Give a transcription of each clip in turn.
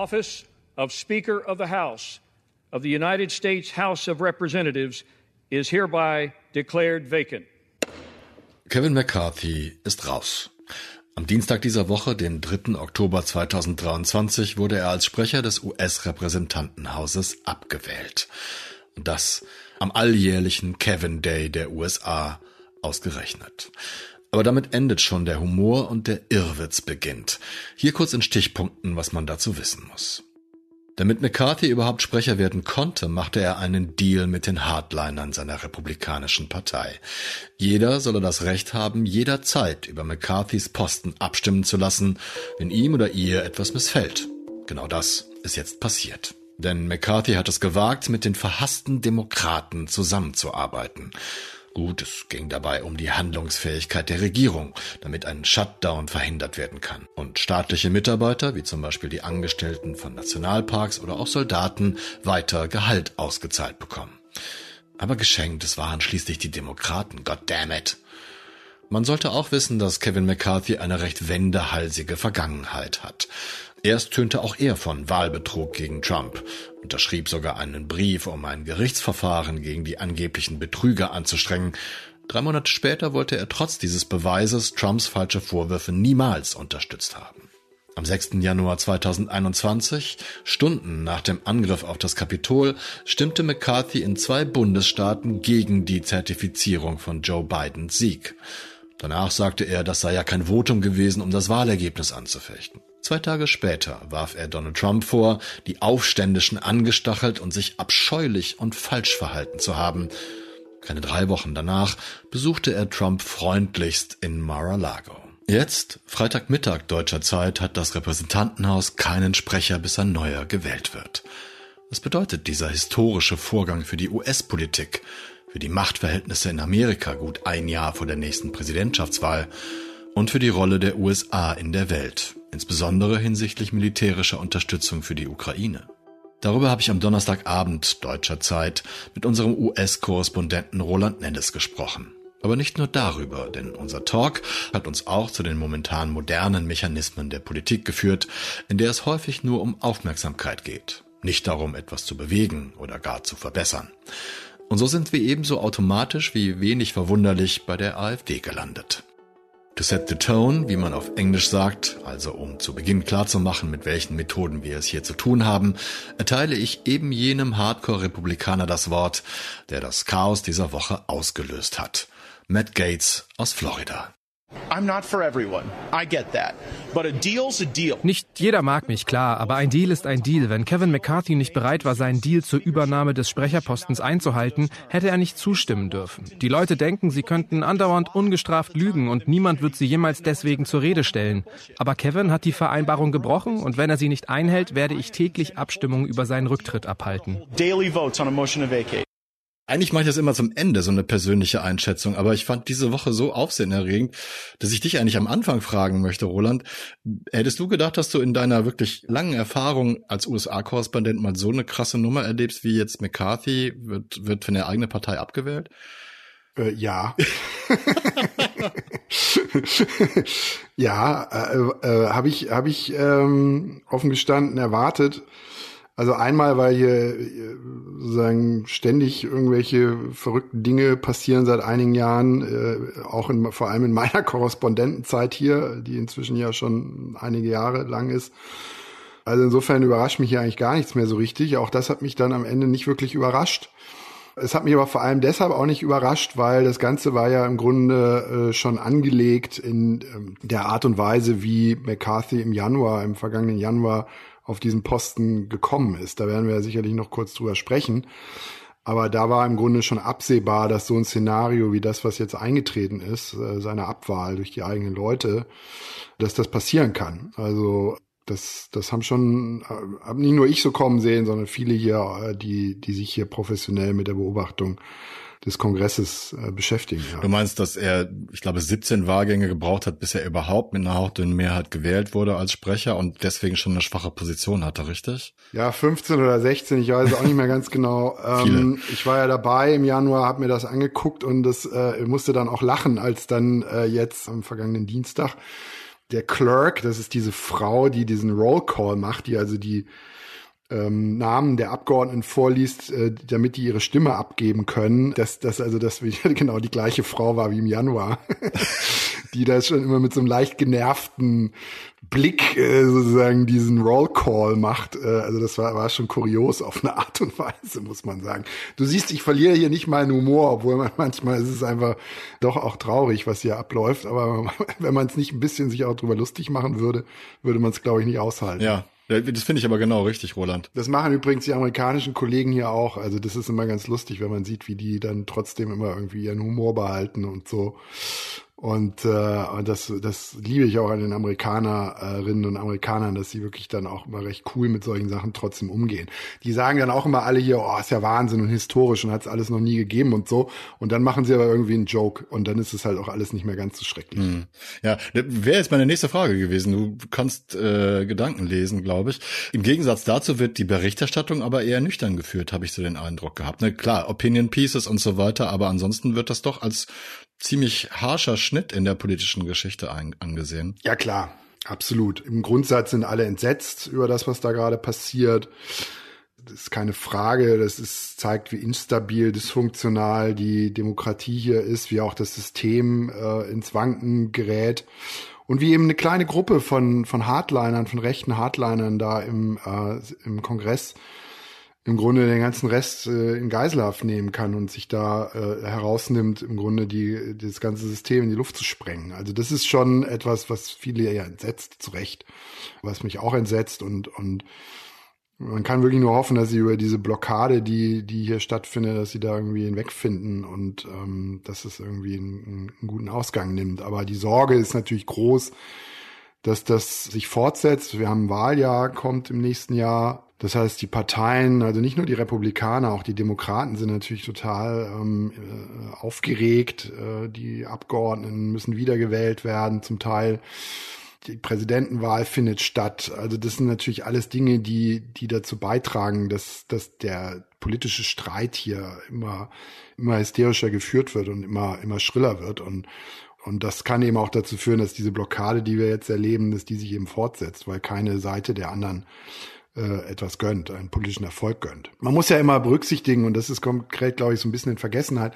office of Speaker of the House of the United States House of Representatives is hereby declared vacant. Kevin McCarthy ist raus. Am Dienstag dieser Woche, dem 3. Oktober 2023, wurde er als Sprecher des US-Repräsentantenhauses abgewählt. Und das am alljährlichen Kevin Day der USA ausgerechnet. Aber damit endet schon der Humor und der Irrwitz beginnt. Hier kurz in Stichpunkten, was man dazu wissen muss. Damit McCarthy überhaupt Sprecher werden konnte, machte er einen Deal mit den Hardlinern seiner republikanischen Partei. Jeder solle das Recht haben, jederzeit über McCarthys Posten abstimmen zu lassen, wenn ihm oder ihr etwas missfällt. Genau das ist jetzt passiert. Denn McCarthy hat es gewagt, mit den verhassten Demokraten zusammenzuarbeiten. Gut, es ging dabei um die Handlungsfähigkeit der Regierung, damit ein Shutdown verhindert werden kann. Und staatliche Mitarbeiter, wie zum Beispiel die Angestellten von Nationalparks oder auch Soldaten, weiter Gehalt ausgezahlt bekommen. Aber geschenkt, es waren schließlich die Demokraten, goddammit. Man sollte auch wissen, dass Kevin McCarthy eine recht wendehalsige Vergangenheit hat. Erst tönte auch er von Wahlbetrug gegen Trump, unterschrieb sogar einen Brief, um ein Gerichtsverfahren gegen die angeblichen Betrüger anzustrengen. Drei Monate später wollte er trotz dieses Beweises Trumps falsche Vorwürfe niemals unterstützt haben. Am 6. Januar 2021, Stunden nach dem Angriff auf das Kapitol, stimmte McCarthy in zwei Bundesstaaten gegen die Zertifizierung von Joe Bidens Sieg. Danach sagte er, das sei ja kein Votum gewesen, um das Wahlergebnis anzufechten. Zwei Tage später warf er Donald Trump vor, die Aufständischen angestachelt und sich abscheulich und falsch verhalten zu haben. Keine drei Wochen danach besuchte er Trump freundlichst in Mar-a-Lago. Jetzt, Freitagmittag deutscher Zeit, hat das Repräsentantenhaus keinen Sprecher, bis ein neuer gewählt wird. Was bedeutet dieser historische Vorgang für die US-Politik, für die Machtverhältnisse in Amerika gut ein Jahr vor der nächsten Präsidentschaftswahl und für die Rolle der USA in der Welt? Insbesondere hinsichtlich militärischer Unterstützung für die Ukraine. Darüber habe ich am Donnerstagabend deutscher Zeit mit unserem US-Korrespondenten Roland Nennes gesprochen. Aber nicht nur darüber, denn unser Talk hat uns auch zu den momentan modernen Mechanismen der Politik geführt, in der es häufig nur um Aufmerksamkeit geht, nicht darum, etwas zu bewegen oder gar zu verbessern. Und so sind wir ebenso automatisch wie wenig verwunderlich bei der AfD gelandet. To set the tone, wie man auf Englisch sagt, also um zu Beginn klarzumachen, mit welchen Methoden wir es hier zu tun haben, erteile ich eben jenem Hardcore-Republikaner das Wort, der das Chaos dieser Woche ausgelöst hat. Matt Gates aus Florida. Nicht jeder mag mich, klar, aber ein Deal ist ein Deal. Wenn Kevin McCarthy nicht bereit war, seinen Deal zur Übernahme des Sprecherpostens einzuhalten, hätte er nicht zustimmen dürfen. Die Leute denken, sie könnten andauernd ungestraft lügen und niemand wird sie jemals deswegen zur Rede stellen. Aber Kevin hat die Vereinbarung gebrochen und wenn er sie nicht einhält, werde ich täglich Abstimmungen über seinen Rücktritt abhalten. Daily votes on a motion to vacate. Eigentlich mache ich das immer zum Ende, so eine persönliche Einschätzung. Aber ich fand diese Woche so aufsehenerregend, dass ich dich eigentlich am Anfang fragen möchte, Roland. Hättest du gedacht, dass du in deiner wirklich langen Erfahrung als USA-Korrespondent mal so eine krasse Nummer erlebst, wie jetzt McCarthy wird, wird von der eigenen Partei abgewählt? Äh, ja. ja, äh, äh, habe ich, hab ich ähm, offen gestanden erwartet. Also einmal, weil hier sozusagen ständig irgendwelche verrückten Dinge passieren seit einigen Jahren, äh, auch in, vor allem in meiner Korrespondentenzeit hier, die inzwischen ja schon einige Jahre lang ist. Also insofern überrascht mich hier eigentlich gar nichts mehr so richtig. Auch das hat mich dann am Ende nicht wirklich überrascht. Es hat mich aber vor allem deshalb auch nicht überrascht, weil das Ganze war ja im Grunde äh, schon angelegt in ähm, der Art und Weise, wie McCarthy im Januar, im vergangenen Januar auf diesen Posten gekommen ist. Da werden wir ja sicherlich noch kurz drüber sprechen. Aber da war im Grunde schon absehbar, dass so ein Szenario wie das, was jetzt eingetreten ist, äh, seine Abwahl durch die eigenen Leute, dass das passieren kann. Also das, das haben schon, äh, haben nicht nur ich so kommen sehen, sondern viele hier, äh, die, die sich hier professionell mit der Beobachtung des Kongresses äh, beschäftigen. Ja. Du meinst, dass er, ich glaube, 17 Wahlgänge gebraucht hat, bis er überhaupt mit einer hauchdünnen Mehrheit gewählt wurde als Sprecher und deswegen schon eine schwache Position hatte, richtig? Ja, 15 oder 16, ich weiß auch nicht mehr ganz genau. Ähm, ich war ja dabei im Januar, habe mir das angeguckt und das äh, musste dann auch lachen, als dann äh, jetzt am vergangenen Dienstag der Clerk, das ist diese Frau, die diesen Roll Call macht, die also die ähm, Namen der Abgeordneten vorliest, äh, damit die ihre Stimme abgeben können, dass das also das genau die gleiche Frau war wie im Januar, die da schon immer mit so einem leicht genervten Blick äh, sozusagen diesen Roll Call macht. Äh, also das war, war schon kurios auf eine Art und Weise, muss man sagen. Du siehst, ich verliere hier nicht meinen Humor, obwohl man manchmal ist es einfach doch auch traurig, was hier abläuft. Aber wenn man es nicht ein bisschen sich auch drüber lustig machen würde, würde man es, glaube ich, nicht aushalten. Ja, das finde ich aber genau richtig, Roland. Das machen übrigens die amerikanischen Kollegen hier auch. Also das ist immer ganz lustig, wenn man sieht, wie die dann trotzdem immer irgendwie ihren Humor behalten und so. Und, äh, und das, das liebe ich auch an den Amerikanerinnen und Amerikanern, dass sie wirklich dann auch immer recht cool mit solchen Sachen trotzdem umgehen. Die sagen dann auch immer alle hier, oh, ist ja Wahnsinn und historisch und hat es alles noch nie gegeben und so. Und dann machen sie aber irgendwie einen Joke und dann ist es halt auch alles nicht mehr ganz so schrecklich. Hm. Ja, wäre jetzt meine nächste Frage gewesen. Du kannst äh, Gedanken lesen, glaube ich. Im Gegensatz dazu wird die Berichterstattung aber eher nüchtern geführt, habe ich so den Eindruck gehabt. Ne, klar, Opinion Pieces und so weiter, aber ansonsten wird das doch als ziemlich harscher Schnitt in der politischen Geschichte angesehen. Ja klar, absolut. Im Grundsatz sind alle entsetzt über das, was da gerade passiert. Das ist keine Frage. Das ist, zeigt, wie instabil, dysfunktional die Demokratie hier ist, wie auch das System äh, ins Wanken gerät. Und wie eben eine kleine Gruppe von, von Hardlinern, von rechten Hardlinern da im, äh, im Kongress im Grunde den ganzen Rest äh, in Geiselhaft nehmen kann und sich da äh, herausnimmt, im Grunde die, das ganze System in die Luft zu sprengen. Also das ist schon etwas, was viele ja entsetzt, zu Recht, was mich auch entsetzt und, und man kann wirklich nur hoffen, dass sie über diese Blockade, die, die hier stattfindet, dass sie da irgendwie hinwegfinden und ähm, dass es irgendwie einen, einen guten Ausgang nimmt. Aber die Sorge ist natürlich groß, dass das sich fortsetzt. Wir haben ein Wahljahr, kommt im nächsten Jahr. Das heißt, die Parteien, also nicht nur die Republikaner, auch die Demokraten sind natürlich total ähm, äh, aufgeregt. Äh, die Abgeordneten müssen wiedergewählt werden, zum Teil. Die Präsidentenwahl findet statt. Also das sind natürlich alles Dinge, die, die dazu beitragen, dass, dass der politische Streit hier immer, immer hysterischer geführt wird und immer, immer schriller wird. Und, und das kann eben auch dazu führen, dass diese Blockade, die wir jetzt erleben, dass die sich eben fortsetzt, weil keine Seite der anderen äh, etwas gönnt, einen politischen Erfolg gönnt. Man muss ja immer berücksichtigen, und das ist konkret, glaube ich, so ein bisschen in Vergessenheit,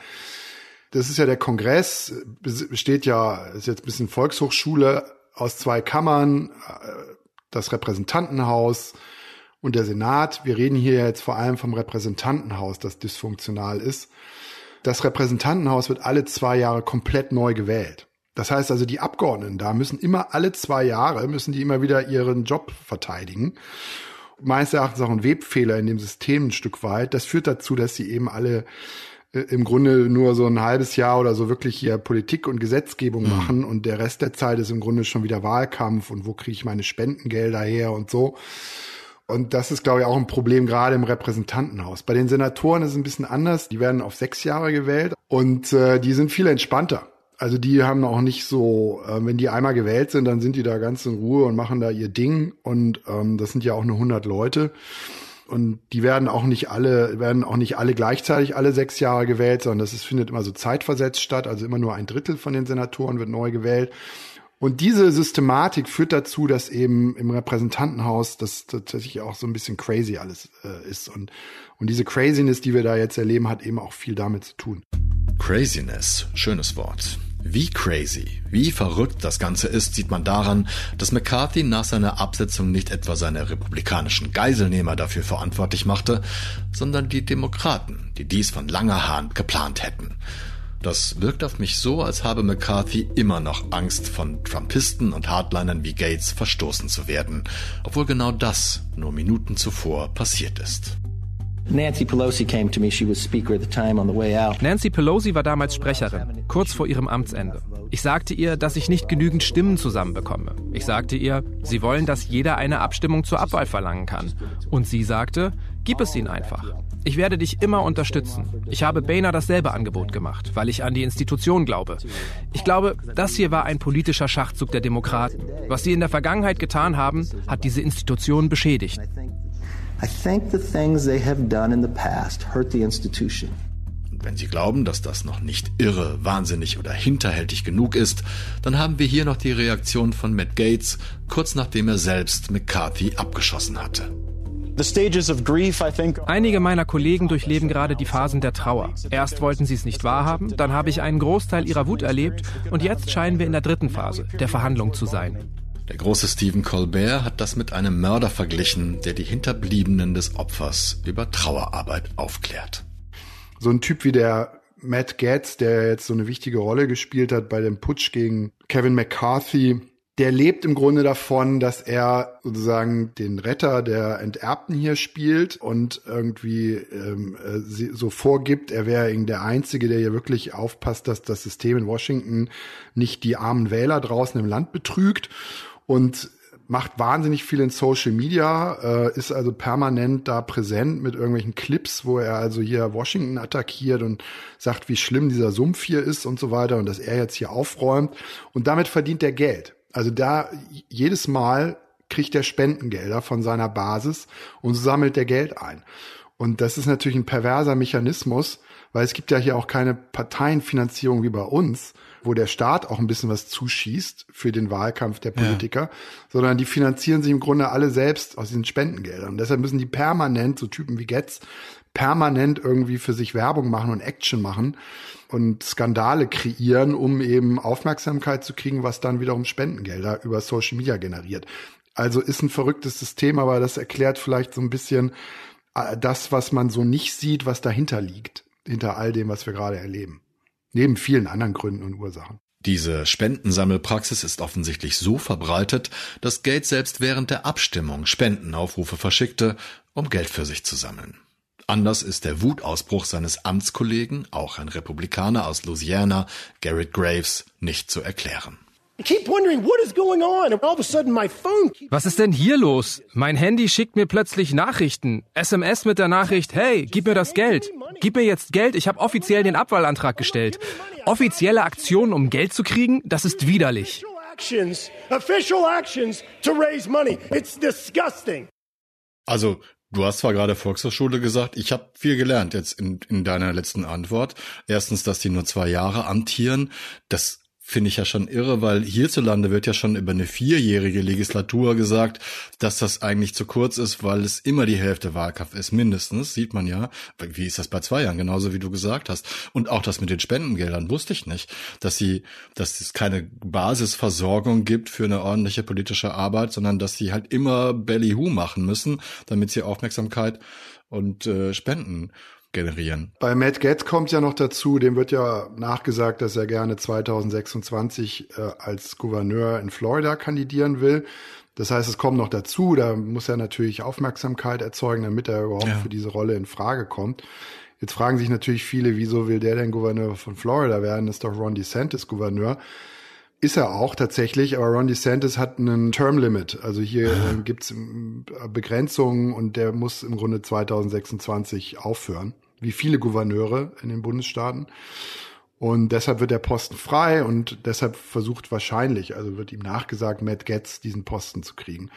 das ist ja der Kongress, besteht ja, ist jetzt ein bisschen Volkshochschule aus zwei Kammern, äh, das Repräsentantenhaus und der Senat. Wir reden hier jetzt vor allem vom Repräsentantenhaus, das dysfunktional ist. Das Repräsentantenhaus wird alle zwei Jahre komplett neu gewählt. Das heißt also, die Abgeordneten da müssen immer alle zwei Jahre, müssen die immer wieder ihren Job verteidigen meines Erachtens auch ein Webfehler in dem System ein Stück weit. Das führt dazu, dass sie eben alle äh, im Grunde nur so ein halbes Jahr oder so wirklich hier Politik und Gesetzgebung mhm. machen und der Rest der Zeit ist im Grunde schon wieder Wahlkampf und wo kriege ich meine Spendengelder her und so. Und das ist, glaube ich, auch ein Problem gerade im Repräsentantenhaus. Bei den Senatoren ist es ein bisschen anders. Die werden auf sechs Jahre gewählt und äh, die sind viel entspannter. Also die haben auch nicht so, äh, wenn die einmal gewählt sind, dann sind die da ganz in Ruhe und machen da ihr Ding. Und ähm, das sind ja auch nur 100 Leute. Und die werden auch nicht alle, werden auch nicht alle gleichzeitig alle sechs Jahre gewählt, sondern das ist, findet immer so zeitversetzt statt. Also immer nur ein Drittel von den Senatoren wird neu gewählt. Und diese Systematik führt dazu, dass eben im Repräsentantenhaus das tatsächlich auch so ein bisschen crazy alles äh, ist. Und, und diese Craziness, die wir da jetzt erleben, hat eben auch viel damit zu tun. Craziness, schönes Wort. Wie crazy, wie verrückt das Ganze ist, sieht man daran, dass McCarthy nach seiner Absetzung nicht etwa seine republikanischen Geiselnehmer dafür verantwortlich machte, sondern die Demokraten, die dies von langer Hand geplant hätten. Das wirkt auf mich so, als habe McCarthy immer noch Angst, von Trumpisten und Hardlinern wie Gates verstoßen zu werden, obwohl genau das nur Minuten zuvor passiert ist. Nancy Pelosi came to me. She was speaker at the time on the way out. Nancy Pelosi war damals Sprecherin, kurz vor ihrem Amtsende. Ich sagte ihr, dass ich nicht genügend Stimmen zusammenbekomme. Ich sagte ihr, sie wollen, dass jeder eine Abstimmung zur Abwahl verlangen kann. Und sie sagte, gib es ihnen einfach. Ich werde dich immer unterstützen. Ich habe Boehner dasselbe Angebot gemacht, weil ich an die Institution glaube. Ich glaube, das hier war ein politischer Schachzug der Demokraten. Was sie in der Vergangenheit getan haben, hat diese Institution beschädigt. I think the things they have done in the past hurt the institution. Wenn Sie glauben, dass das noch nicht irre, wahnsinnig oder hinterhältig genug ist, dann haben wir hier noch die Reaktion von Matt Gates, kurz nachdem er selbst McCarthy abgeschossen hatte. Einige meiner Kollegen durchleben gerade die Phasen der Trauer. Erst wollten sie es nicht wahrhaben, dann habe ich einen Großteil ihrer Wut erlebt und jetzt scheinen wir in der dritten Phase, der Verhandlung zu sein. Der große Stephen Colbert hat das mit einem Mörder verglichen, der die Hinterbliebenen des Opfers über Trauerarbeit aufklärt so ein Typ wie der Matt Gaetz, der jetzt so eine wichtige Rolle gespielt hat bei dem Putsch gegen Kevin McCarthy, der lebt im Grunde davon, dass er sozusagen den Retter der Enterbten hier spielt und irgendwie ähm, äh, so vorgibt, er wäre der Einzige, der hier wirklich aufpasst, dass das System in Washington nicht die armen Wähler draußen im Land betrügt. Und macht wahnsinnig viel in Social Media, äh, ist also permanent da präsent mit irgendwelchen Clips, wo er also hier Washington attackiert und sagt, wie schlimm dieser Sumpf hier ist und so weiter und dass er jetzt hier aufräumt. Und damit verdient er Geld. Also da jedes Mal kriegt er Spendengelder von seiner Basis und so sammelt er Geld ein. Und das ist natürlich ein perverser Mechanismus, weil es gibt ja hier auch keine Parteienfinanzierung wie bei uns, wo der Staat auch ein bisschen was zuschießt für den Wahlkampf der Politiker, ja. sondern die finanzieren sich im Grunde alle selbst aus diesen Spendengeldern. Und deshalb müssen die permanent, so Typen wie Getz, permanent irgendwie für sich Werbung machen und Action machen und Skandale kreieren, um eben Aufmerksamkeit zu kriegen, was dann wiederum Spendengelder über Social Media generiert. Also ist ein verrücktes System, aber das erklärt vielleicht so ein bisschen äh, das, was man so nicht sieht, was dahinter liegt, hinter all dem, was wir gerade erleben. Neben vielen anderen Gründen und Ursachen. Diese Spendensammelpraxis ist offensichtlich so verbreitet, dass Gates selbst während der Abstimmung Spendenaufrufe verschickte, um Geld für sich zu sammeln. Anders ist der Wutausbruch seines Amtskollegen, auch ein Republikaner aus Louisiana, Garrett Graves, nicht zu erklären. Was ist denn hier los? Mein Handy schickt mir plötzlich Nachrichten. SMS mit der Nachricht, hey, gib mir das Geld. Gib mir jetzt Geld, ich habe offiziell den Abwahlantrag gestellt. Offizielle Aktionen, um Geld zu kriegen, das ist widerlich. Also, du hast zwar gerade Volkshochschule gesagt, ich habe viel gelernt jetzt in, in deiner letzten Antwort. Erstens, dass die nur zwei Jahre amtieren. Das finde ich ja schon irre, weil hierzulande wird ja schon über eine vierjährige Legislatur gesagt, dass das eigentlich zu kurz ist, weil es immer die Hälfte Wahlkampf ist, mindestens, sieht man ja. Wie ist das bei zwei Jahren, genauso wie du gesagt hast. Und auch das mit den Spendengeldern wusste ich nicht, dass sie, dass es keine Basisversorgung gibt für eine ordentliche politische Arbeit, sondern dass sie halt immer Belly Who machen müssen, damit sie Aufmerksamkeit und äh, Spenden generieren. Bei Matt Getz kommt ja noch dazu, dem wird ja nachgesagt, dass er gerne 2026 äh, als Gouverneur in Florida kandidieren will. Das heißt, es kommt noch dazu, da muss er natürlich Aufmerksamkeit erzeugen, damit er überhaupt ja. für diese Rolle in Frage kommt. Jetzt fragen sich natürlich viele, wieso will der denn Gouverneur von Florida werden? Das ist doch Ron DeSantis Gouverneur. Ist er auch tatsächlich, aber Ron DeSantis hat einen Term Limit. Also hier äh, gibt's äh, Begrenzungen und der muss im Grunde 2026 aufhören wie viele Gouverneure in den Bundesstaaten. Und deshalb wird der Posten frei und deshalb versucht wahrscheinlich, also wird ihm nachgesagt, Matt Getz diesen Posten zu kriegen.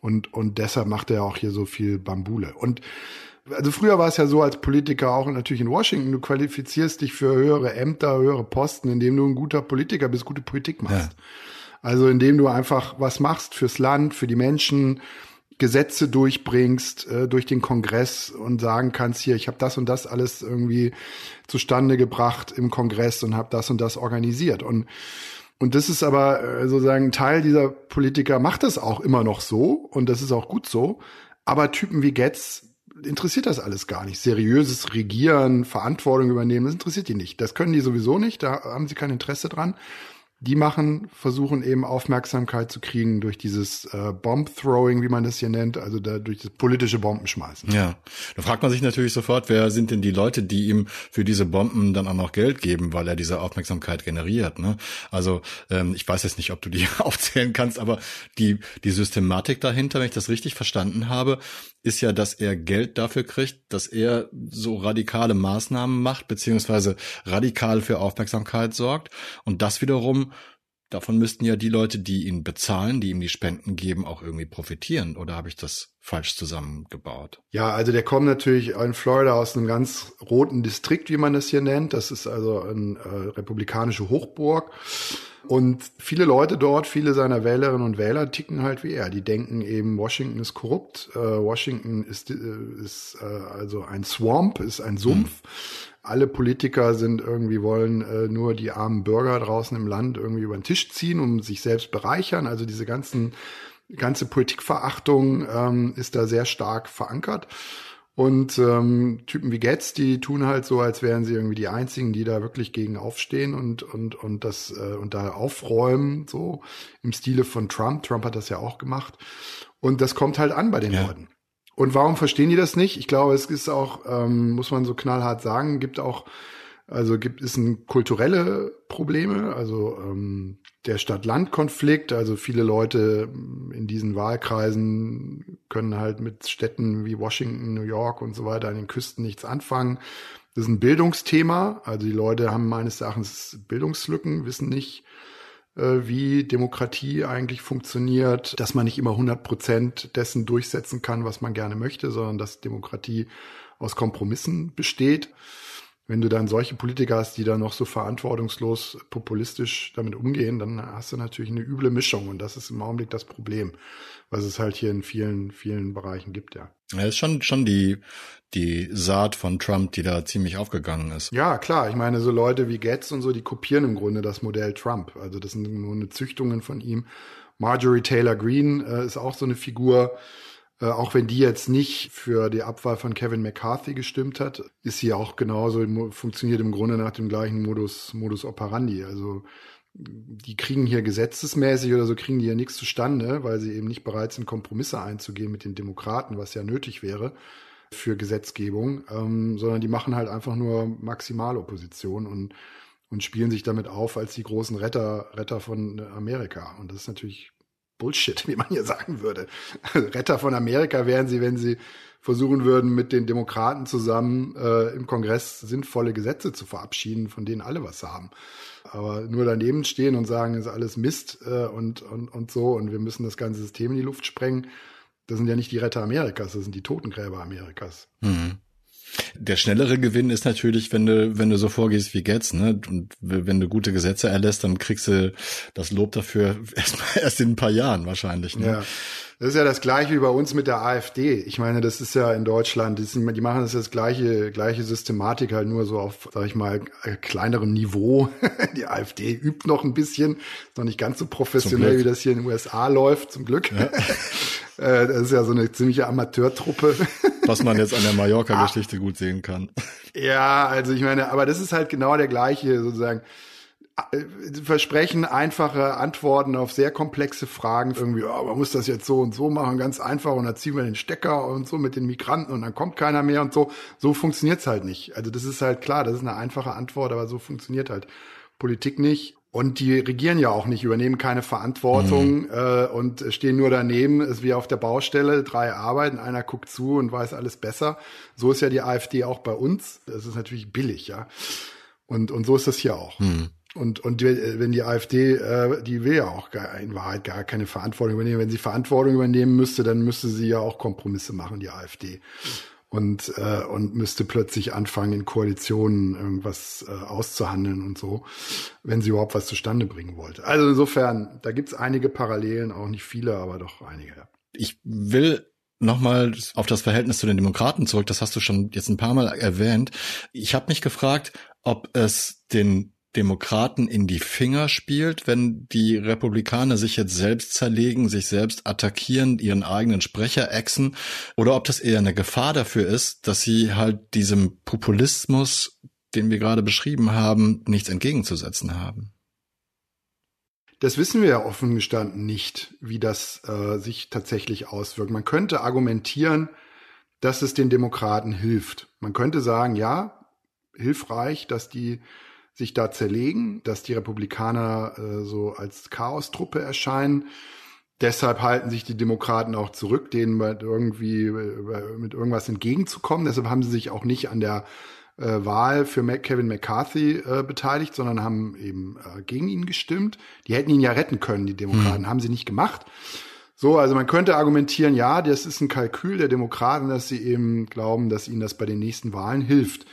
Und, und deshalb macht er auch hier so viel Bambule. Und also früher war es ja so als Politiker auch natürlich in Washington, du qualifizierst dich für höhere Ämter, höhere Posten, indem du ein guter Politiker bist, gute Politik machst. Ja. Also indem du einfach was machst fürs Land, für die Menschen, Gesetze durchbringst äh, durch den Kongress und sagen kannst, hier, ich habe das und das alles irgendwie zustande gebracht im Kongress und habe das und das organisiert. Und, und das ist aber äh, sozusagen Teil dieser Politiker macht das auch immer noch so und das ist auch gut so. Aber Typen wie Getz interessiert das alles gar nicht. Seriöses Regieren, Verantwortung übernehmen, das interessiert die nicht. Das können die sowieso nicht, da haben sie kein Interesse dran die machen, versuchen eben Aufmerksamkeit zu kriegen durch dieses äh, Bomb-Throwing, wie man das hier nennt, also da, durch das politische Bombenschmeißen. Ja, da fragt man sich natürlich sofort, wer sind denn die Leute, die ihm für diese Bomben dann auch noch Geld geben, weil er diese Aufmerksamkeit generiert. Ne? Also ähm, ich weiß jetzt nicht, ob du die aufzählen kannst, aber die, die Systematik dahinter, wenn ich das richtig verstanden habe, ist ja, dass er Geld dafür kriegt, dass er so radikale Maßnahmen macht, beziehungsweise radikal für Aufmerksamkeit sorgt. Und das wiederum davon müssten ja die Leute, die ihn bezahlen, die ihm die Spenden geben, auch irgendwie profitieren. Oder habe ich das falsch zusammengebaut? Ja, also der kommt natürlich in Florida aus einem ganz roten Distrikt, wie man das hier nennt. Das ist also eine äh, republikanische Hochburg. Und viele Leute dort, viele seiner Wählerinnen und Wähler ticken halt wie er. Die denken eben, Washington ist korrupt, äh, Washington ist, äh, ist äh, also ein Swamp, ist ein Sumpf. Mhm. Alle Politiker sind irgendwie wollen äh, nur die armen Bürger draußen im Land irgendwie über den Tisch ziehen, um sich selbst bereichern. Also diese ganzen ganze Politikverachtung ähm, ist da sehr stark verankert. Und ähm, Typen wie Getz, die tun halt so, als wären sie irgendwie die einzigen, die da wirklich gegen aufstehen und und und das äh, und da aufräumen, so im Stile von Trump. Trump hat das ja auch gemacht. Und das kommt halt an bei den ja. Leuten. Und warum verstehen die das nicht? Ich glaube, es ist auch, ähm, muss man so knallhart sagen, gibt auch, also gibt es ein kulturelle Probleme. Also ähm, der Stadt-Land-Konflikt. Also viele Leute in diesen Wahlkreisen können halt mit Städten wie Washington, New York und so weiter an den Küsten nichts anfangen. Das ist ein Bildungsthema. Also die Leute haben meines Erachtens Bildungslücken, wissen nicht, wie Demokratie eigentlich funktioniert, dass man nicht immer 100 Prozent dessen durchsetzen kann, was man gerne möchte, sondern dass Demokratie aus Kompromissen besteht wenn du dann solche Politiker hast, die dann noch so verantwortungslos populistisch damit umgehen, dann hast du natürlich eine üble Mischung und das ist im Augenblick das Problem, was es halt hier in vielen, vielen Bereichen gibt, ja. Ja, ist schon, schon die, die Saat von Trump, die da ziemlich aufgegangen ist. Ja, klar. Ich meine, so Leute wie Getz und so, die kopieren im Grunde das Modell Trump. Also das sind nur eine Züchtungen von ihm. Marjorie Taylor Greene äh, ist auch so eine Figur, äh, auch wenn die jetzt nicht für die Abwahl von Kevin McCarthy gestimmt hat, ist sie auch genauso, funktioniert im Grunde nach dem gleichen Modus, Modus operandi. Also die kriegen hier gesetzesmäßig oder so kriegen die hier nichts zustande, weil sie eben nicht bereit sind, Kompromisse einzugehen mit den Demokraten, was ja nötig wäre für Gesetzgebung, ähm, sondern die machen halt einfach nur Maximalopposition und, und spielen sich damit auf als die großen Retter, Retter von Amerika. Und das ist natürlich Bullshit, wie man hier sagen würde. Retter von Amerika wären sie, wenn sie versuchen würden, mit den Demokraten zusammen äh, im Kongress sinnvolle Gesetze zu verabschieden, von denen alle was haben. Aber nur daneben stehen und sagen, ist alles Mist äh, und, und, und so und wir müssen das ganze System in die Luft sprengen, das sind ja nicht die Retter Amerikas, das sind die Totengräber Amerikas. Mhm. Der schnellere Gewinn ist natürlich, wenn du, wenn du so vorgehst wie Getz, ne? Und wenn du gute Gesetze erlässt, dann kriegst du das Lob dafür erst, erst in ein paar Jahren wahrscheinlich. Ne? Ja. Das ist ja das Gleiche wie bei uns mit der AfD. Ich meine, das ist ja in Deutschland, die, machen das das gleiche, gleiche Systematik halt nur so auf, sag ich mal, kleinerem Niveau. die AfD übt noch ein bisschen, ist noch nicht ganz so professionell, wie das hier in den USA läuft, zum Glück. Ja. Äh, das ist ja so eine ziemliche Amateurtruppe. Was man jetzt an der Mallorca-Geschichte gut sehen kann. Ja, also ich meine, aber das ist halt genau der gleiche sozusagen. Äh, versprechen einfache Antworten auf sehr komplexe Fragen. Irgendwie, oh, man muss das jetzt so und so machen, ganz einfach, und dann ziehen wir den Stecker und so mit den Migranten und dann kommt keiner mehr und so. So funktioniert's halt nicht. Also das ist halt klar, das ist eine einfache Antwort, aber so funktioniert halt Politik nicht. Und die regieren ja auch nicht, übernehmen keine Verantwortung mhm. äh, und stehen nur daneben, ist wie auf der Baustelle, drei arbeiten, einer guckt zu und weiß alles besser. So ist ja die AfD auch bei uns. Das ist natürlich billig, ja. Und, und so ist das hier auch. Mhm. Und, und wenn die AfD, äh, die will ja auch gar, in Wahrheit gar keine Verantwortung übernehmen. Wenn sie Verantwortung übernehmen müsste, dann müsste sie ja auch Kompromisse machen, die AfD. Und, äh, und müsste plötzlich anfangen, in Koalitionen irgendwas äh, auszuhandeln und so, wenn sie überhaupt was zustande bringen wollte. Also insofern, da gibt's einige Parallelen, auch nicht viele, aber doch einige. Ich will Nochmal auf das Verhältnis zu den Demokraten zurück, das hast du schon jetzt ein paar Mal erwähnt. Ich habe mich gefragt, ob es den Demokraten in die Finger spielt, wenn die Republikaner sich jetzt selbst zerlegen, sich selbst attackieren, ihren eigenen Sprecher exen, oder ob das eher eine Gefahr dafür ist, dass sie halt diesem Populismus, den wir gerade beschrieben haben, nichts entgegenzusetzen haben. Das wissen wir ja offen gestanden nicht, wie das äh, sich tatsächlich auswirkt. Man könnte argumentieren, dass es den Demokraten hilft. Man könnte sagen, ja, hilfreich, dass die sich da zerlegen, dass die Republikaner äh, so als Chaostruppe erscheinen. Deshalb halten sich die Demokraten auch zurück, denen irgendwie äh, mit irgendwas entgegenzukommen. Deshalb haben sie sich auch nicht an der äh, Wahl für Kevin McCarthy äh, beteiligt, sondern haben eben äh, gegen ihn gestimmt. Die hätten ihn ja retten können, die Demokraten, hm. haben sie nicht gemacht. So, also man könnte argumentieren, ja, das ist ein Kalkül der Demokraten, dass sie eben glauben, dass ihnen das bei den nächsten Wahlen hilft,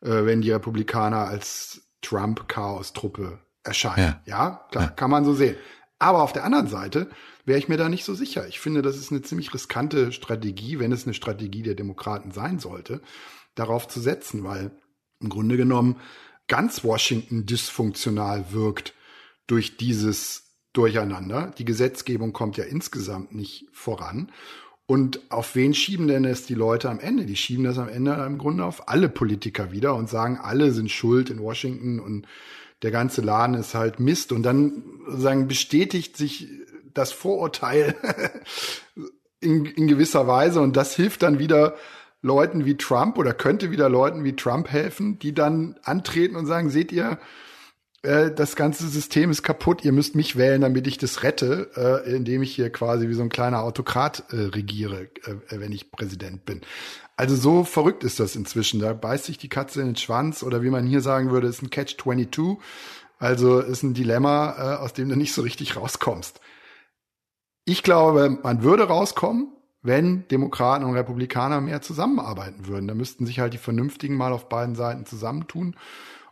äh, wenn die Republikaner als Trump-Chaos-Truppe erscheinen. Ja, ja klar, ja. kann man so sehen. Aber auf der anderen Seite wäre ich mir da nicht so sicher. Ich finde, das ist eine ziemlich riskante Strategie, wenn es eine Strategie der Demokraten sein sollte, darauf zu setzen, weil im Grunde genommen ganz Washington dysfunktional wirkt durch dieses Durcheinander. Die Gesetzgebung kommt ja insgesamt nicht voran. Und auf wen schieben denn es die Leute am Ende? Die schieben das am Ende im Grunde auf alle Politiker wieder und sagen, alle sind schuld in Washington und der ganze Laden ist halt Mist. Und dann sagen, bestätigt sich das Vorurteil in, in gewisser Weise und das hilft dann wieder Leuten wie Trump oder könnte wieder Leuten wie Trump helfen, die dann antreten und sagen, seht ihr, äh, das ganze System ist kaputt, ihr müsst mich wählen, damit ich das rette, äh, indem ich hier quasi wie so ein kleiner Autokrat äh, regiere, äh, wenn ich Präsident bin. Also so verrückt ist das inzwischen. Da beißt sich die Katze in den Schwanz oder wie man hier sagen würde, ist ein Catch-22. Also ist ein Dilemma, äh, aus dem du nicht so richtig rauskommst. Ich glaube, man würde rauskommen, wenn Demokraten und Republikaner mehr zusammenarbeiten würden. Da müssten sich halt die Vernünftigen mal auf beiden Seiten zusammentun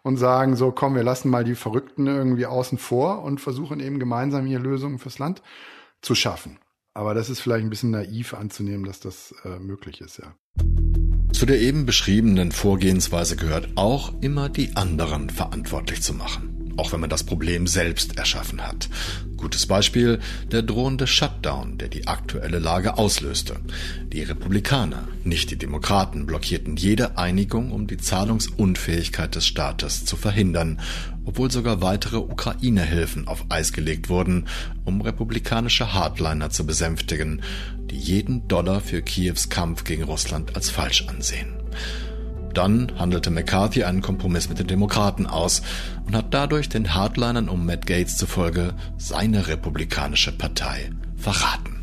und sagen, so komm, wir lassen mal die Verrückten irgendwie außen vor und versuchen eben gemeinsam hier Lösungen fürs Land zu schaffen. Aber das ist vielleicht ein bisschen naiv anzunehmen, dass das äh, möglich ist, ja. Zu der eben beschriebenen Vorgehensweise gehört auch immer die anderen verantwortlich zu machen auch wenn man das Problem selbst erschaffen hat. Gutes Beispiel der drohende Shutdown, der die aktuelle Lage auslöste. Die Republikaner, nicht die Demokraten, blockierten jede Einigung, um die Zahlungsunfähigkeit des Staates zu verhindern, obwohl sogar weitere Ukraine-Hilfen auf Eis gelegt wurden, um republikanische Hardliner zu besänftigen, die jeden Dollar für Kiews Kampf gegen Russland als falsch ansehen. Dann handelte McCarthy einen Kompromiss mit den Demokraten aus und hat dadurch den Hardlinern um Matt Gates zufolge seine republikanische Partei verraten.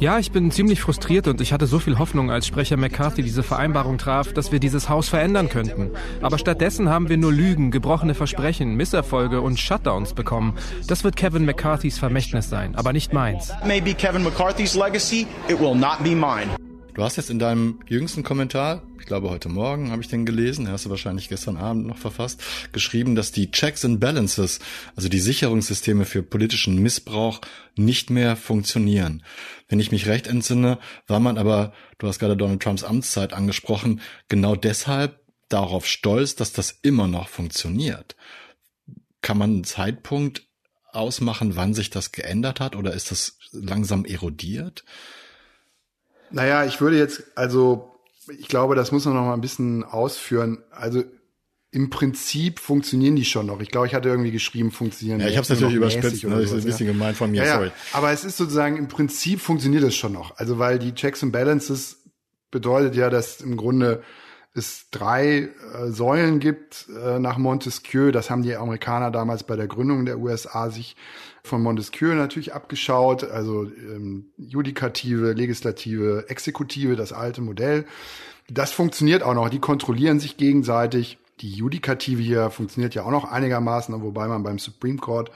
Ja, ich bin ziemlich frustriert und ich hatte so viel Hoffnung, als Sprecher McCarthy diese Vereinbarung traf, dass wir dieses Haus verändern könnten. Aber stattdessen haben wir nur Lügen, gebrochene Versprechen, Misserfolge und Shutdowns bekommen. Das wird Kevin McCarthys Vermächtnis sein, aber nicht meins. Maybe Kevin McCarthy's legacy, it will not be mine. Du hast jetzt in deinem jüngsten Kommentar, ich glaube heute Morgen habe ich den gelesen, hast du wahrscheinlich gestern Abend noch verfasst, geschrieben, dass die Checks and Balances, also die Sicherungssysteme für politischen Missbrauch, nicht mehr funktionieren. Wenn ich mich recht entsinne, war man aber, du hast gerade Donald Trumps Amtszeit angesprochen, genau deshalb darauf stolz, dass das immer noch funktioniert. Kann man einen Zeitpunkt ausmachen, wann sich das geändert hat oder ist das langsam erodiert? Naja, ich würde jetzt, also ich glaube, das muss man noch mal ein bisschen ausführen. Also im Prinzip funktionieren die schon noch. Ich glaube, ich hatte irgendwie geschrieben, funktionieren. Ja, ich habe es natürlich überspitzt, ne? das ist ein bisschen ja. gemein von mir, ja, sorry. Ja. Aber es ist sozusagen, im Prinzip funktioniert es schon noch. Also weil die Checks and Balances bedeutet ja, dass im Grunde es drei äh, Säulen gibt äh, nach Montesquieu. Das haben die Amerikaner damals bei der Gründung der USA sich von Montesquieu natürlich abgeschaut. Also ähm, Judikative, Legislative, Exekutive, das alte Modell. Das funktioniert auch noch. Die kontrollieren sich gegenseitig. Die Judikative hier funktioniert ja auch noch einigermaßen, wobei man beim Supreme Court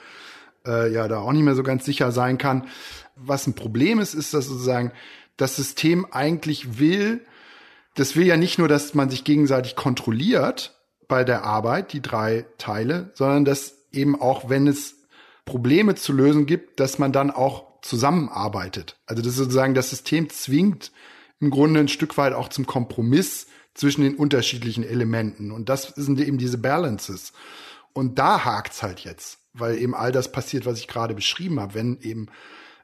äh, ja da auch nicht mehr so ganz sicher sein kann. Was ein Problem ist, ist, dass sozusagen das System eigentlich will, das will ja nicht nur, dass man sich gegenseitig kontrolliert bei der Arbeit, die drei Teile, sondern dass eben auch, wenn es Probleme zu lösen gibt, dass man dann auch zusammenarbeitet. Also das ist sozusagen das System zwingt im Grunde ein Stück weit auch zum Kompromiss zwischen den unterschiedlichen Elementen. Und das sind eben diese Balances. Und da hakt's halt jetzt, weil eben all das passiert, was ich gerade beschrieben habe, wenn eben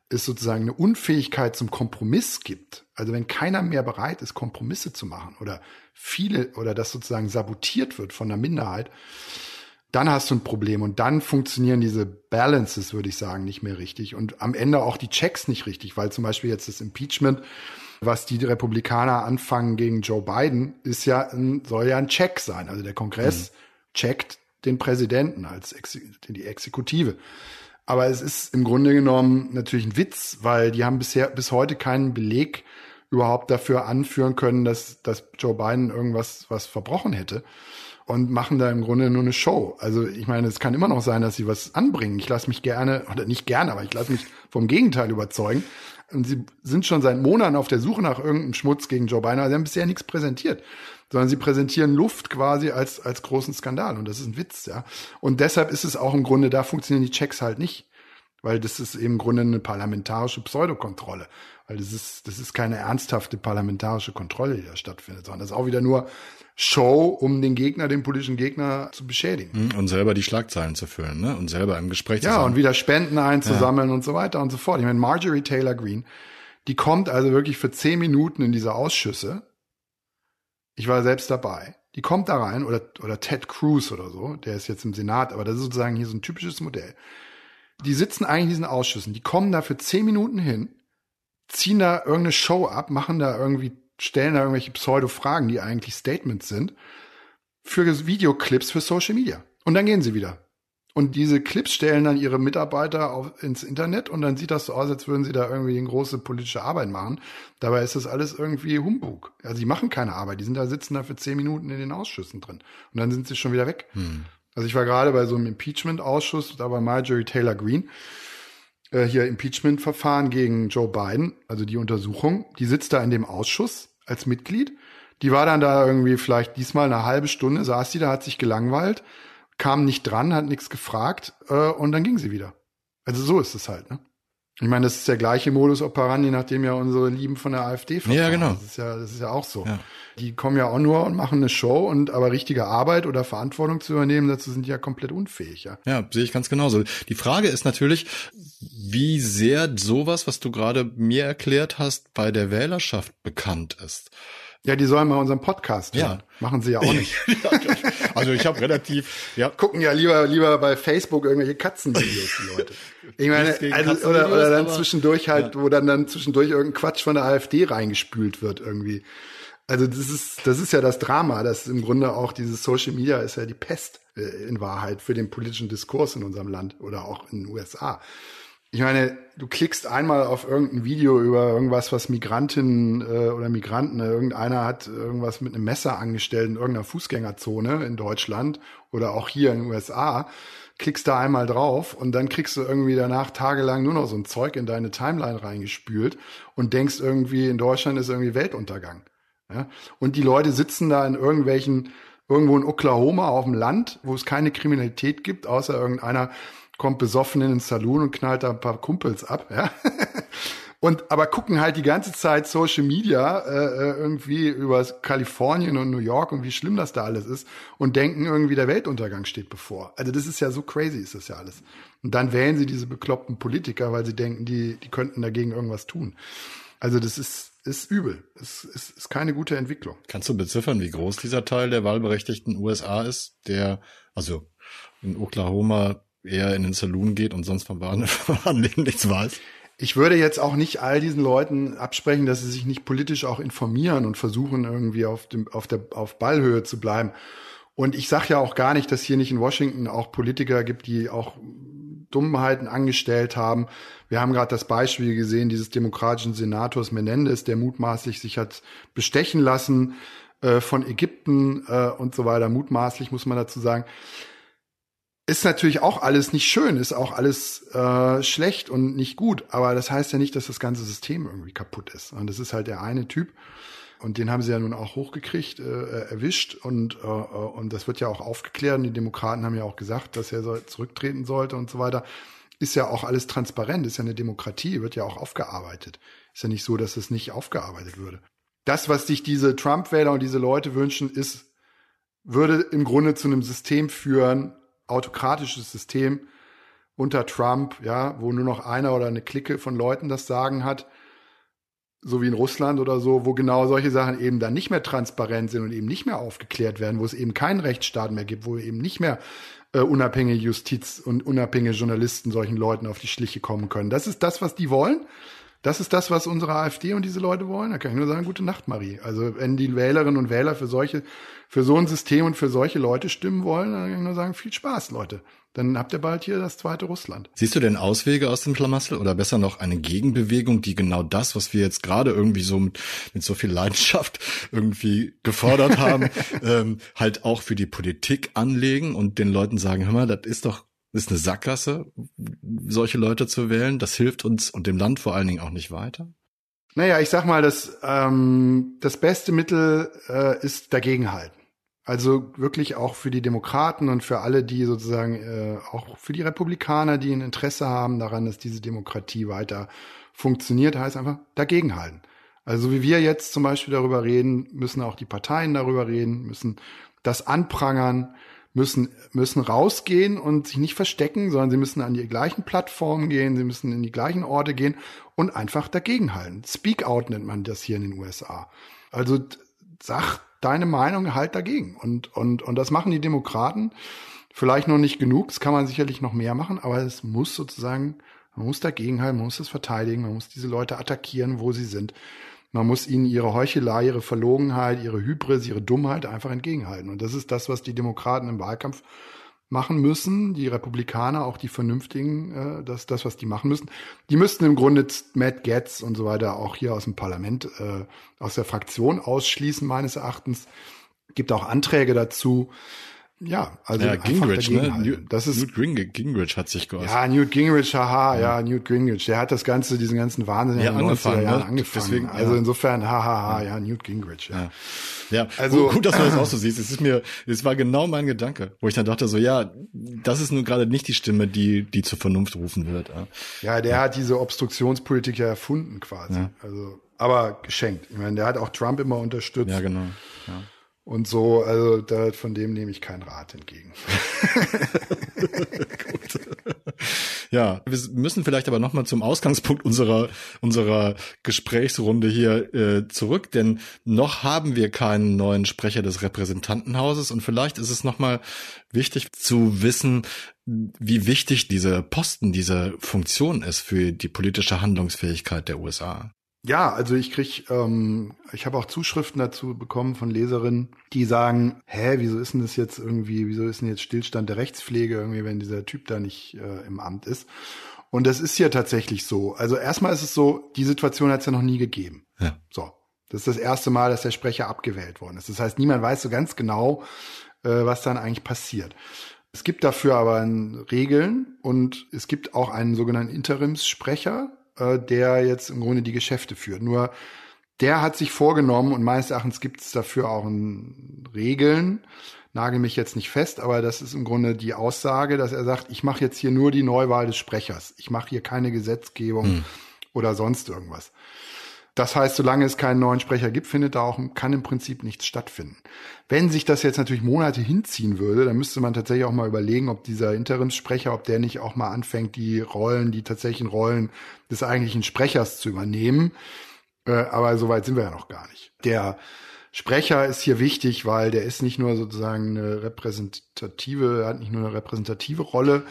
es sozusagen eine Unfähigkeit zum Kompromiss gibt, also wenn keiner mehr bereit ist, Kompromisse zu machen oder viele oder das sozusagen sabotiert wird von der Minderheit, dann hast du ein Problem und dann funktionieren diese Balances, würde ich sagen, nicht mehr richtig und am Ende auch die Checks nicht richtig, weil zum Beispiel jetzt das Impeachment, was die Republikaner anfangen gegen Joe Biden, ist ja ein, soll ja ein Check sein. Also der Kongress mhm. checkt den Präsidenten als Ex die Exekutive. Aber es ist im Grunde genommen natürlich ein Witz, weil die haben bisher bis heute keinen Beleg überhaupt dafür anführen können, dass, dass Joe Biden irgendwas was verbrochen hätte und machen da im Grunde nur eine Show. Also ich meine, es kann immer noch sein, dass sie was anbringen. Ich lasse mich gerne, oder nicht gerne, aber ich lasse mich vom Gegenteil überzeugen. Und sie sind schon seit Monaten auf der Suche nach irgendeinem Schmutz gegen Joe Biden, aber sie haben bisher nichts präsentiert sondern sie präsentieren Luft quasi als, als großen Skandal. Und das ist ein Witz, ja. Und deshalb ist es auch im Grunde, da funktionieren die Checks halt nicht. Weil das ist eben im Grunde eine parlamentarische Pseudokontrolle. Weil das ist, das ist keine ernsthafte parlamentarische Kontrolle, die da stattfindet, sondern das ist auch wieder nur Show, um den Gegner, den politischen Gegner zu beschädigen. Mhm, und selber die Schlagzeilen zu füllen, ne? Und selber im Gespräch zu sein. Ja, und wieder Spenden einzusammeln ja. und so weiter und so fort. Ich meine, Marjorie Taylor Greene, die kommt also wirklich für zehn Minuten in diese Ausschüsse ich war selbst dabei. Die kommt da rein, oder, oder Ted Cruz oder so, der ist jetzt im Senat, aber das ist sozusagen hier so ein typisches Modell. Die sitzen eigentlich in diesen Ausschüssen, die kommen da für zehn Minuten hin, ziehen da irgendeine Show ab, machen da irgendwie, stellen da irgendwelche Pseudo-Fragen, die eigentlich Statements sind, für Videoclips für Social Media. Und dann gehen sie wieder. Und diese Clips stellen dann ihre Mitarbeiter auf, ins Internet und dann sieht das so aus, als würden sie da irgendwie eine große politische Arbeit machen. Dabei ist das alles irgendwie Humbug. Also die machen keine Arbeit, die sind da, sitzen da für zehn Minuten in den Ausschüssen drin. Und dann sind sie schon wieder weg. Hm. Also ich war gerade bei so einem Impeachment-Ausschuss, da war Marjorie Taylor Greene, äh, hier Impeachment-Verfahren gegen Joe Biden, also die Untersuchung. Die sitzt da in dem Ausschuss als Mitglied. Die war dann da irgendwie vielleicht diesmal eine halbe Stunde, saß die da, hat sich gelangweilt kam nicht dran, hat nichts gefragt äh, und dann ging sie wieder. Also so ist es halt, ne? Ich meine, das ist der gleiche Modus operandi, nachdem ja unsere Lieben von der AfD verfahren. Ja, genau. Das ist ja, das ist ja auch so. Ja. Die kommen ja auch nur und machen eine Show und aber richtige Arbeit oder Verantwortung zu übernehmen, dazu sind die ja komplett unfähig, ja. Ja, sehe ich ganz genauso. Die Frage ist natürlich, wie sehr sowas, was du gerade mir erklärt hast, bei der Wählerschaft bekannt ist. Ja, die sollen mal unseren Podcast hören. Ja. Machen sie ja auch nicht. also ich habe relativ, ja. Gucken ja lieber lieber bei Facebook irgendwelche Katzenvideos, die Leute. Ich meine, also, oder, oder dann zwischendurch halt, ja. wo dann dann zwischendurch irgendein Quatsch von der AfD reingespült wird irgendwie. Also das ist das ist ja das Drama, das im Grunde auch dieses Social Media ist ja die Pest äh, in Wahrheit für den politischen Diskurs in unserem Land oder auch in den USA ich meine, du klickst einmal auf irgendein Video über irgendwas, was Migrantinnen äh, oder Migranten, äh, irgendeiner hat irgendwas mit einem Messer angestellt in irgendeiner Fußgängerzone in Deutschland oder auch hier in den USA, klickst da einmal drauf und dann kriegst du irgendwie danach tagelang nur noch so ein Zeug in deine Timeline reingespült und denkst irgendwie, in Deutschland ist irgendwie Weltuntergang. Ja? Und die Leute sitzen da in irgendwelchen, irgendwo in Oklahoma auf dem Land, wo es keine Kriminalität gibt, außer irgendeiner kommt besoffen in den Saloon und knallt da ein paar Kumpels ab, ja. Und aber gucken halt die ganze Zeit Social Media äh, äh, irgendwie über Kalifornien und New York und wie schlimm das da alles ist und denken irgendwie der Weltuntergang steht bevor. Also das ist ja so crazy ist das ja alles. Und dann wählen sie diese bekloppten Politiker, weil sie denken, die die könnten dagegen irgendwas tun. Also das ist ist übel. Es ist, ist keine gute Entwicklung. Kannst du beziffern, wie groß dieser Teil der wahlberechtigten USA ist, der also in Oklahoma eher in den Saloon geht und sonst vom Warenleben nichts weiß? Ich würde jetzt auch nicht all diesen Leuten absprechen, dass sie sich nicht politisch auch informieren und versuchen irgendwie auf dem auf der auf Ballhöhe zu bleiben. Und ich sage ja auch gar nicht, dass hier nicht in Washington auch Politiker gibt, die auch Dummheiten angestellt haben. Wir haben gerade das Beispiel gesehen dieses demokratischen Senators Menendez, der mutmaßlich sich hat bestechen lassen äh, von Ägypten äh, und so weiter. Mutmaßlich muss man dazu sagen ist natürlich auch alles nicht schön, ist auch alles äh, schlecht und nicht gut. Aber das heißt ja nicht, dass das ganze System irgendwie kaputt ist. Und das ist halt der eine Typ. Und den haben sie ja nun auch hochgekriegt, äh, erwischt. Und, äh, und das wird ja auch aufgeklärt. Und die Demokraten haben ja auch gesagt, dass er soll, zurücktreten sollte und so weiter. Ist ja auch alles transparent, ist ja eine Demokratie, wird ja auch aufgearbeitet. Ist ja nicht so, dass es nicht aufgearbeitet würde. Das, was sich diese Trump-Wähler und diese Leute wünschen, ist, würde im Grunde zu einem System führen, autokratisches System unter Trump, ja, wo nur noch einer oder eine Clique von Leuten das Sagen hat, so wie in Russland oder so, wo genau solche Sachen eben dann nicht mehr transparent sind und eben nicht mehr aufgeklärt werden, wo es eben keinen Rechtsstaat mehr gibt, wo eben nicht mehr äh, unabhängige Justiz und unabhängige Journalisten solchen Leuten auf die Schliche kommen können. Das ist das, was die wollen. Das ist das, was unsere AfD und diese Leute wollen. Da kann ich nur sagen, gute Nacht, Marie. Also wenn die Wählerinnen und Wähler für solche, für so ein System und für solche Leute stimmen wollen, dann kann ich nur sagen, viel Spaß, Leute. Dann habt ihr bald hier das zweite Russland. Siehst du denn Auswege aus dem Schlamassel oder besser noch eine Gegenbewegung, die genau das, was wir jetzt gerade irgendwie so mit, mit so viel Leidenschaft irgendwie gefordert haben, ähm, halt auch für die Politik anlegen und den Leuten sagen, hör mal, das ist doch ist eine Sackgasse, solche Leute zu wählen. Das hilft uns und dem Land vor allen Dingen auch nicht weiter. Naja, ich sag mal, das, ähm, das beste Mittel äh, ist dagegenhalten. Also wirklich auch für die Demokraten und für alle, die sozusagen äh, auch für die Republikaner, die ein Interesse haben daran, dass diese Demokratie weiter funktioniert, heißt einfach dagegenhalten. Also wie wir jetzt zum Beispiel darüber reden, müssen auch die Parteien darüber reden, müssen das anprangern, müssen, müssen rausgehen und sich nicht verstecken, sondern sie müssen an die gleichen Plattformen gehen, sie müssen in die gleichen Orte gehen und einfach dagegenhalten. Speak out nennt man das hier in den USA. Also sag deine Meinung halt dagegen. Und, und, und das machen die Demokraten. Vielleicht noch nicht genug, das kann man sicherlich noch mehr machen, aber es muss sozusagen, man muss dagegenhalten, man muss es verteidigen, man muss diese Leute attackieren, wo sie sind. Man muss ihnen ihre Heuchelei, ihre Verlogenheit, ihre Hybris, ihre Dummheit einfach entgegenhalten. Und das ist das, was die Demokraten im Wahlkampf machen müssen, die Republikaner, auch die Vernünftigen, äh, das, das, was die machen müssen. Die müssten im Grunde Matt Getz und so weiter auch hier aus dem Parlament, äh, aus der Fraktion ausschließen, meines Erachtens. Gibt auch Anträge dazu. Ja, also ja, Gingrich, ne? Newt, das ist Newt Gingrich, Gingrich hat sich geäußert. Ja, Newt Gingrich, haha, ja. ja, Newt Gingrich. Der hat das ganze, diesen ganzen Wahnsinn ja, in den 90er Jahren ne? angefangen. Deswegen, also ja. insofern, hahaha, ja, Newt Gingrich. Ja, ja. also gut, dass du das auch so siehst. Es ist mir, es war genau mein Gedanke, wo ich dann dachte so, ja, das ist nun gerade nicht die Stimme, die, die zur Vernunft rufen wird. Ja, ja der hat diese Obstruktionspolitik ja erfunden quasi. Also, aber geschenkt. Ich meine, der hat auch Trump immer unterstützt. Ja, genau. Ja. Und so, also da, von dem nehme ich keinen Rat entgegen. Gut. Ja, wir müssen vielleicht aber nochmal zum Ausgangspunkt unserer, unserer Gesprächsrunde hier äh, zurück, denn noch haben wir keinen neuen Sprecher des Repräsentantenhauses und vielleicht ist es nochmal wichtig zu wissen, wie wichtig diese Posten, diese Funktion ist für die politische Handlungsfähigkeit der USA. Ja, also ich krieg, ähm, ich habe auch Zuschriften dazu bekommen von Leserinnen, die sagen, hä, wieso ist denn das jetzt irgendwie, wieso ist denn jetzt Stillstand der Rechtspflege irgendwie, wenn dieser Typ da nicht äh, im Amt ist? Und das ist ja tatsächlich so. Also erstmal ist es so, die Situation hat es ja noch nie gegeben. Ja. So. Das ist das erste Mal, dass der Sprecher abgewählt worden ist. Das heißt, niemand weiß so ganz genau, äh, was dann eigentlich passiert. Es gibt dafür aber Regeln und es gibt auch einen sogenannten Interimssprecher, äh, der jetzt im Grunde die Geschäfte führt. Nur der hat sich vorgenommen und meines Erachtens gibt es dafür auch ein Regeln. Nagel mich jetzt nicht fest, aber das ist im Grunde die Aussage, dass er sagt, ich mache jetzt hier nur die Neuwahl des Sprechers. Ich mache hier keine Gesetzgebung hm. oder sonst irgendwas. Das heißt, solange es keinen neuen Sprecher gibt, findet da auch, kann im Prinzip nichts stattfinden. Wenn sich das jetzt natürlich Monate hinziehen würde, dann müsste man tatsächlich auch mal überlegen, ob dieser Interimssprecher, ob der nicht auch mal anfängt, die Rollen, die tatsächlichen Rollen des eigentlichen Sprechers zu übernehmen. Äh, aber soweit sind wir ja noch gar nicht. Der Sprecher ist hier wichtig, weil der ist nicht nur sozusagen eine repräsentative, hat nicht nur eine repräsentative Rolle,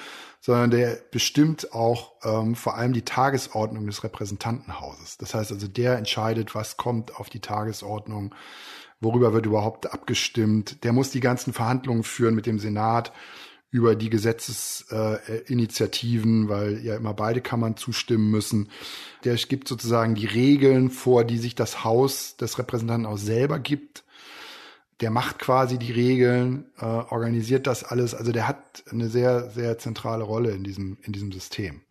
sondern der bestimmt auch ähm, vor allem die Tagesordnung des Repräsentantenhauses. Das heißt also, der entscheidet, was kommt auf die Tagesordnung, worüber wird überhaupt abgestimmt. Der muss die ganzen Verhandlungen führen mit dem Senat über die Gesetzesinitiativen, äh, weil ja immer beide Kammern zustimmen müssen. Der gibt sozusagen die Regeln vor, die sich das Haus des Repräsentantenhauses selber gibt der macht quasi die Regeln, äh, organisiert das alles. Also der hat eine sehr, sehr zentrale Rolle in diesem, in diesem System.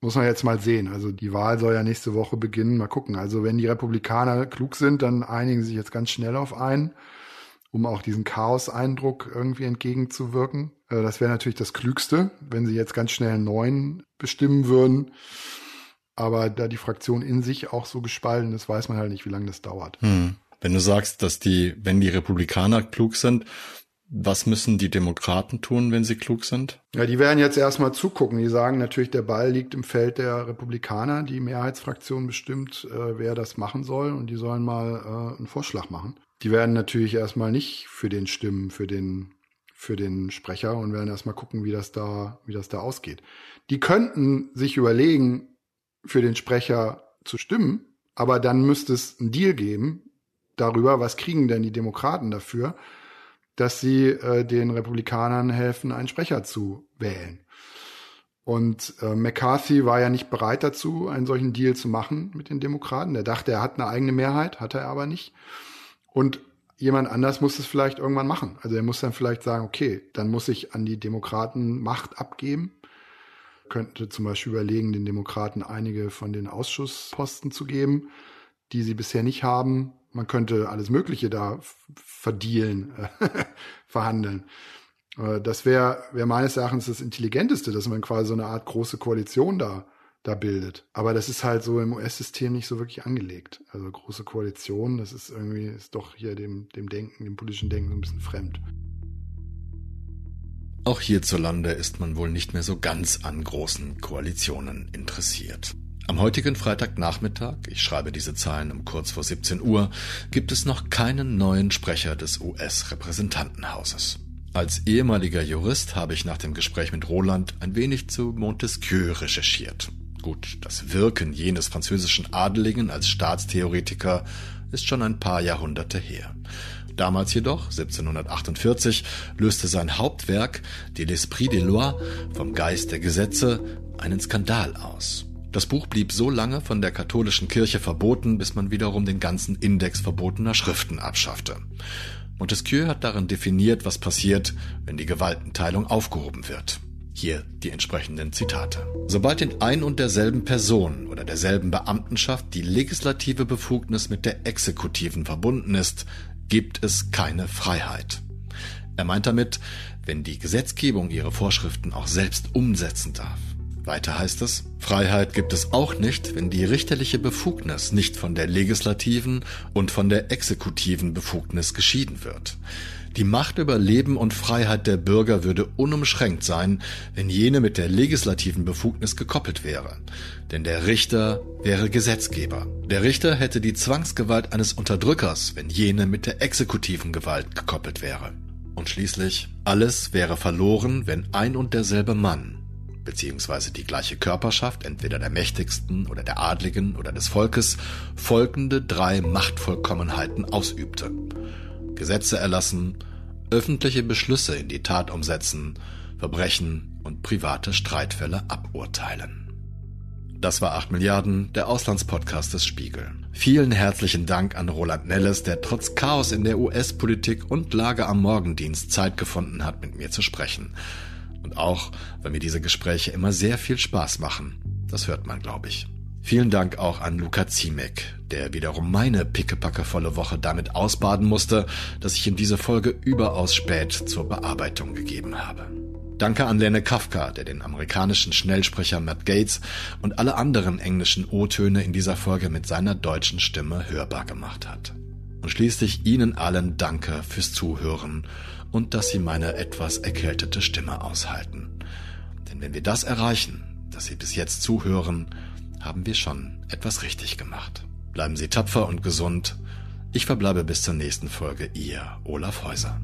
Muss man jetzt mal sehen. Also die Wahl soll ja nächste Woche beginnen. Mal gucken. Also wenn die Republikaner klug sind, dann einigen sie sich jetzt ganz schnell auf einen, um auch diesen Chaos-Eindruck irgendwie entgegenzuwirken. Äh, das wäre natürlich das Klügste, wenn sie jetzt ganz schnell einen neuen bestimmen würden. Aber da die Fraktion in sich auch so gespalten ist, weiß man halt nicht, wie lange das dauert. Hm. Wenn du sagst, dass die, wenn die Republikaner klug sind, was müssen die Demokraten tun, wenn sie klug sind? Ja, die werden jetzt erstmal zugucken. Die sagen natürlich, der Ball liegt im Feld der Republikaner. Die Mehrheitsfraktion bestimmt, äh, wer das machen soll. Und die sollen mal äh, einen Vorschlag machen. Die werden natürlich erstmal nicht für den stimmen, für den, für den Sprecher und werden erstmal gucken, wie das da, wie das da ausgeht. Die könnten sich überlegen, für den Sprecher zu stimmen, aber dann müsste es einen Deal geben darüber, was kriegen denn die Demokraten dafür, dass sie äh, den Republikanern helfen, einen Sprecher zu wählen. Und äh, McCarthy war ja nicht bereit dazu, einen solchen Deal zu machen mit den Demokraten. Er dachte, er hat eine eigene Mehrheit, hatte er aber nicht. Und jemand anders muss es vielleicht irgendwann machen. Also er muss dann vielleicht sagen, okay, dann muss ich an die Demokraten Macht abgeben. Könnte zum Beispiel überlegen, den Demokraten einige von den Ausschussposten zu geben, die sie bisher nicht haben. Man könnte alles Mögliche da verdielen, verhandeln. Äh, das wäre wär meines Erachtens das Intelligenteste, dass man quasi so eine Art große Koalition da, da bildet. Aber das ist halt so im US-System nicht so wirklich angelegt. Also große Koalition, das ist irgendwie, ist doch hier dem, dem Denken, dem politischen Denken so ein bisschen fremd. Auch hierzulande ist man wohl nicht mehr so ganz an großen Koalitionen interessiert. Am heutigen Freitagnachmittag, ich schreibe diese Zahlen um kurz vor 17 Uhr, gibt es noch keinen neuen Sprecher des US-Repräsentantenhauses. Als ehemaliger Jurist habe ich nach dem Gespräch mit Roland ein wenig zu Montesquieu recherchiert. Gut, das Wirken jenes französischen Adeligen als Staatstheoretiker ist schon ein paar Jahrhunderte her. Damals jedoch, 1748, löste sein Hauptwerk, De l'Esprit des Lois, vom Geist der Gesetze, einen Skandal aus. Das Buch blieb so lange von der katholischen Kirche verboten, bis man wiederum den ganzen Index verbotener Schriften abschaffte. Montesquieu hat darin definiert, was passiert, wenn die Gewaltenteilung aufgehoben wird. Hier die entsprechenden Zitate. Sobald in ein und derselben Person oder derselben Beamtenschaft die legislative Befugnis mit der exekutiven verbunden ist, gibt es keine Freiheit. Er meint damit, wenn die Gesetzgebung ihre Vorschriften auch selbst umsetzen darf. Weiter heißt es, Freiheit gibt es auch nicht, wenn die richterliche Befugnis nicht von der legislativen und von der exekutiven Befugnis geschieden wird. Die Macht über Leben und Freiheit der Bürger würde unumschränkt sein, wenn jene mit der legislativen Befugnis gekoppelt wäre. Denn der Richter wäre Gesetzgeber. Der Richter hätte die Zwangsgewalt eines Unterdrückers, wenn jene mit der exekutiven Gewalt gekoppelt wäre. Und schließlich, alles wäre verloren, wenn ein und derselbe Mann beziehungsweise die gleiche Körperschaft, entweder der Mächtigsten oder der Adligen oder des Volkes, folgende drei Machtvollkommenheiten ausübte. Gesetze erlassen, öffentliche Beschlüsse in die Tat umsetzen, Verbrechen und private Streitfälle aburteilen. Das war 8 Milliarden, der Auslandspodcast des Spiegel. Vielen herzlichen Dank an Roland Nelles, der trotz Chaos in der US-Politik und Lage am Morgendienst Zeit gefunden hat, mit mir zu sprechen. Und auch, weil mir diese Gespräche immer sehr viel Spaß machen. Das hört man, glaube ich. Vielen Dank auch an Luca Ziemek, der wiederum meine pickepackevolle Woche damit ausbaden musste, dass ich ihm diese Folge überaus spät zur Bearbeitung gegeben habe. Danke an Lene Kafka, der den amerikanischen Schnellsprecher Matt Gates und alle anderen englischen O-Töne in dieser Folge mit seiner deutschen Stimme hörbar gemacht hat. Und schließlich Ihnen allen Danke fürs Zuhören und dass Sie meine etwas erkältete Stimme aushalten. Denn wenn wir das erreichen, dass Sie bis jetzt zuhören, haben wir schon etwas richtig gemacht. Bleiben Sie tapfer und gesund. Ich verbleibe bis zur nächsten Folge, Ihr Olaf Häuser.